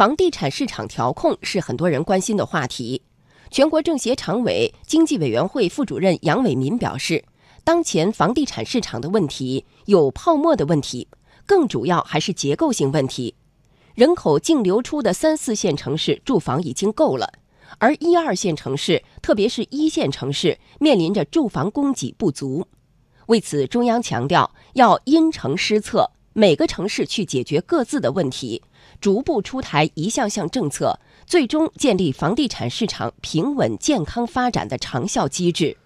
房地产市场调控是很多人关心的话题。全国政协常委、经济委员会副主任杨伟民表示，当前房地产市场的问题有泡沫的问题，更主要还是结构性问题。人口净流出的三四线城市住房已经够了，而一二线城市，特别是一线城市，面临着住房供给不足。为此，中央强调要因城施策，每个城市去解决各自的问题，逐步出台一项项政策，最终建立房地产市场平稳健康发展的长效机制。